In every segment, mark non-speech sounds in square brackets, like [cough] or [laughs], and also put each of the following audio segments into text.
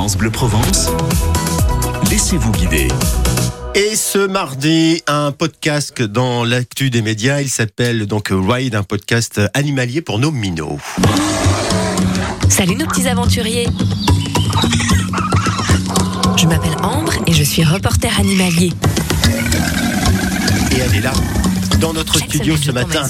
France Bleu Provence, laissez-vous guider. Et ce mardi, un podcast dans l'actu des médias. Il s'appelle donc Ride, un podcast animalier pour nos minots. Salut nos petits aventuriers Je m'appelle Ambre et je suis reporter animalier. Et elle est là, dans notre Chaque studio ce matin.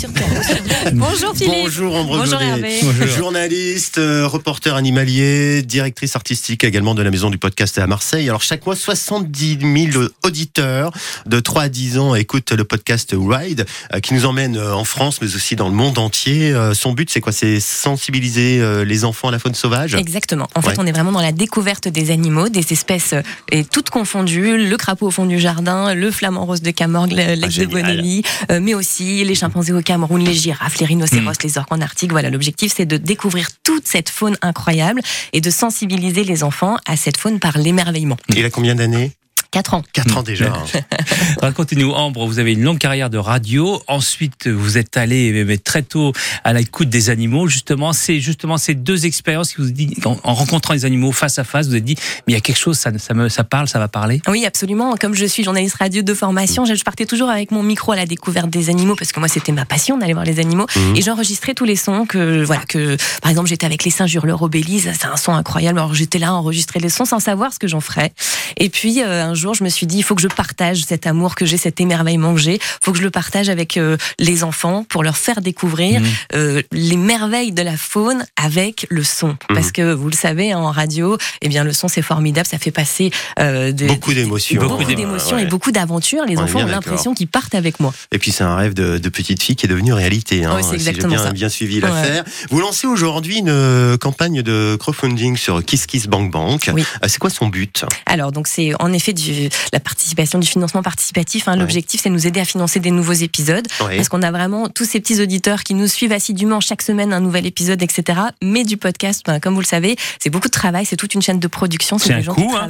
[laughs] Bonjour Philippe Bonjour Ambre Bonjour. Hervé. journaliste, euh, reporter animalier, directrice artistique également de la maison du podcast à Marseille. Alors chaque mois, 70 000 auditeurs de 3 à 10 ans écoutent le podcast Ride euh, qui nous emmène euh, en France mais aussi dans le monde entier. Euh, Son but c'est quoi? C'est sensibiliser euh, les enfants à la faune sauvage? Exactement. En fait, Ouais. on est vraiment dans la découverte des animaux, des espèces euh, et toutes confondues. Le crapaud au fond du jardin, le flamant rose de Camorgue, le- l'ex de Ah, génial. Bonelli, euh, mais aussi les chimpanzés au Cameroun, les girafes, les rhinocéros, les orques en Arctique. Voilà, l'objectif, c'est de découvrir toute cette faune incroyable et de sensibiliser les enfants à cette faune par l'émerveillement. Il a combien d'années? 4 ans. 4 ans déjà. [laughs] Racontez-nous, Ambre, vous avez une longue carrière de radio. Ensuite, vous êtes allé très tôt à l'écoute des animaux. Justement, c'est justement ces deux expériences qui vous dit, en, en rencontrant les animaux face à face, vous avez dit, mais il y a quelque chose, ça, ça me, ça parle, ça va parler. Oui, absolument. Comme je suis journaliste radio de formation, je je partais toujours avec mon micro à la découverte des animaux parce que moi c'était ma passion d'aller voir les animaux Mhm. et j'enregistrais tous les sons que voilà que par exemple j'étais avec les singes hurleurs au Belize, c'est un son incroyable. Alors j'étais là à enregistrer les sons sans savoir ce que j'en ferais. Et puis euh, un jour je me suis dit il faut que je partage cet amour que j'ai, cet émerveillement que j'ai, faut que je le partage avec euh, les enfants pour leur faire découvrir Mhm. euh, les merveilles de la faune avec le son parce que vous le savez en radio, eh bien le son c'est formidable, ça fait passer euh, Beaucoup d'émotions. Beaucoup beaucoup d'émo- d'émotions Ouais. et beaucoup d'aventures. Les On enfants ont l'impression qu'ils partent avec moi. Et puis c'est un rêve de, de petite fille qui est devenu réalité. Hein, Ouais, c'est si exactement bien, ça. bien suivi Ouais. l'affaire. Vous lancez aujourd'hui une campagne de crowdfunding sur Kiss Kiss Bank Bank. Oui. C'est quoi son but? Alors, donc c'est en effet du, la participation, du financement participatif. hein. Ouais. L'objectif, c'est de nous aider à financer des nouveaux épisodes. Ouais. Parce qu'on a vraiment tous ces petits auditeurs qui nous suivent assidûment chaque semaine un nouvel épisode, etc. Mais du podcast, ben, comme vous le savez, c'est beaucoup de travail, c'est toute une chaîne de production, C'est un gens coût, hein.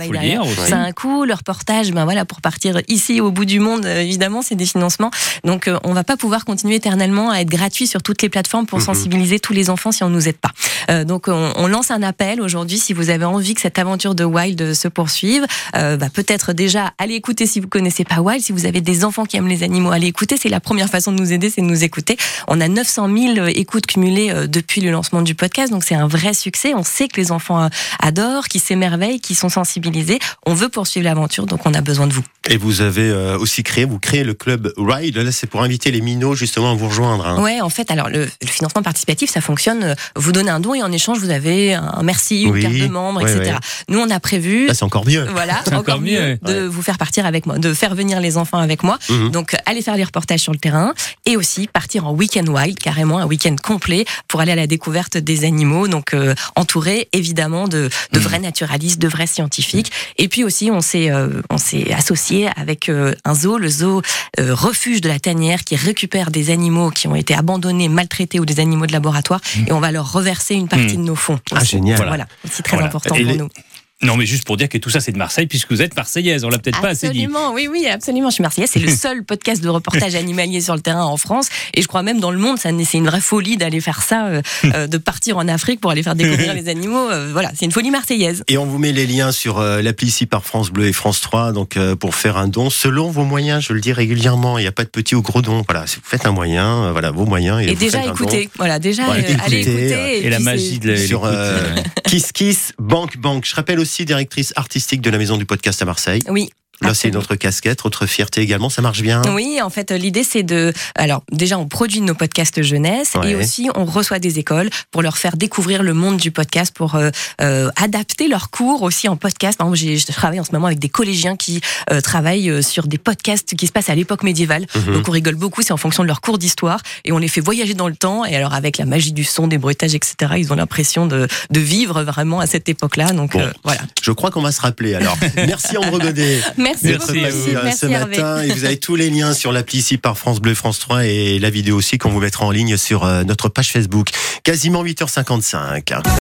C'est un coût, le reportage, ben voilà, pour partir ici au bout du monde, euh, évidemment, c'est des financements. Donc euh, on va pas pouvoir continuer éternellement à être gratuit sur toutes les plateformes pour Mhm. sensibiliser tous les enfants si on nous aide pas. Euh, donc on, on lance un appel aujourd'hui si vous avez envie que cette aventure de Wild se poursuive. Euh, bah, peut-être déjà allez écouter si vous connaissez pas Wild, si vous avez des enfants qui aiment les animaux, allez écouter. C'est la première façon de nous aider, c'est de nous écouter. On a 900 000 écoutes cumulées euh, depuis le lancement du podcast, donc c'est un vrai succès. On sait que les enfants euh, adorent, qui s'émerveillent, qui sont sensibilisés. On veut poursuivre l'aventure, donc on a besoin de vous. Et vous avez euh, aussi créé, vous créez le club Ride. Là, c'est pour inviter les minots justement à vous rejoindre. hein. Ouais, en fait, alors le, le financement participatif, ça fonctionne. euh, Vous donnez un don et en échange, vous avez un merci, une Oui, carte de membre, ouais, etc. ouais. Nous, on a prévu. Là, c'est encore mieux. Voilà, [laughs] C'est encore, encore mieux, mieux, de vous faire partir avec moi, de faire venir les enfants avec moi. Mhm. Donc, aller faire les reportages sur le terrain et aussi partir en week-end wild, carrément un week-end complet pour aller à la découverte des animaux. Donc, euh, entouré évidemment de, de Mhm. vrais naturalistes, de vrais scientifiques. Et puis aussi, on s'est euh, on s'est associé avec euh, un zoo, le zoo euh, refuge de la tanière, qui récupère des animaux qui ont été abandonnés, maltraités ou des animaux de laboratoire, et on va leur reverser une partie de nos fonds. Ah, aussi. génial. Voilà, c'est très Voilà. important Et pour les- nous. Non, mais juste pour dire que tout ça, c'est de Marseille, puisque vous êtes marseillaise. On l'a peut-être pas assez dit. Absolument, oui, oui, absolument. Je suis marseillaise. C'est le [laughs] seul podcast de reportage animalier sur le terrain en France. Et je crois même dans le monde, ça, c'est une vraie folie d'aller faire ça, euh, [laughs] euh, de partir en Afrique pour aller faire découvrir les animaux. Euh, voilà, c'est une folie marseillaise. Et on vous met les liens sur euh, l'appli ici par France Bleu et France 3, donc euh, pour faire un don selon vos moyens. Je le dis régulièrement, il n'y a pas de petit ou gros don. Voilà, si vous faites un moyen, euh, voilà vos moyens. Et, Et, vous déjà écoutez, voilà, déjà Voilà, euh, allez écoutez, écouter. Et, la magie de sur Kiss Kiss Bank Bank. Je rappelle aussi directrice artistique de la maison du podcast à Marseille. Oui. Là, c'est absolument. notre casquette, notre fierté également. Ça marche bien. Oui, en fait, l'idée c'est de. Alors, déjà, on produit nos podcasts jeunesse Ouais. et aussi on reçoit des écoles pour leur faire découvrir le monde du podcast, pour euh, euh, adapter leurs cours aussi en podcast. Par exemple, je travaille en ce moment avec des collégiens qui euh, travaillent sur des podcasts qui se passent à l'époque médiévale. Mhm. Donc, on rigole beaucoup, c'est en fonction de leur cours d'histoire et on les fait voyager dans le temps. Et alors, avec la magie du son, des bruitages, etc., ils ont l'impression de, de vivre vraiment à cette époque-là. Donc, Bon. voilà. Je crois qu'on va se rappeler. Alors, merci Ambre Godet. [laughs] Merci, beaucoup. Merci à passé vous. Merci, ce Hervé. matin. Et vous avez tous les liens sur l'appli ici par France Bleu, France 3 et la vidéo aussi qu'on vous mettra en ligne sur euh, notre page Facebook. Quasiment 8h55.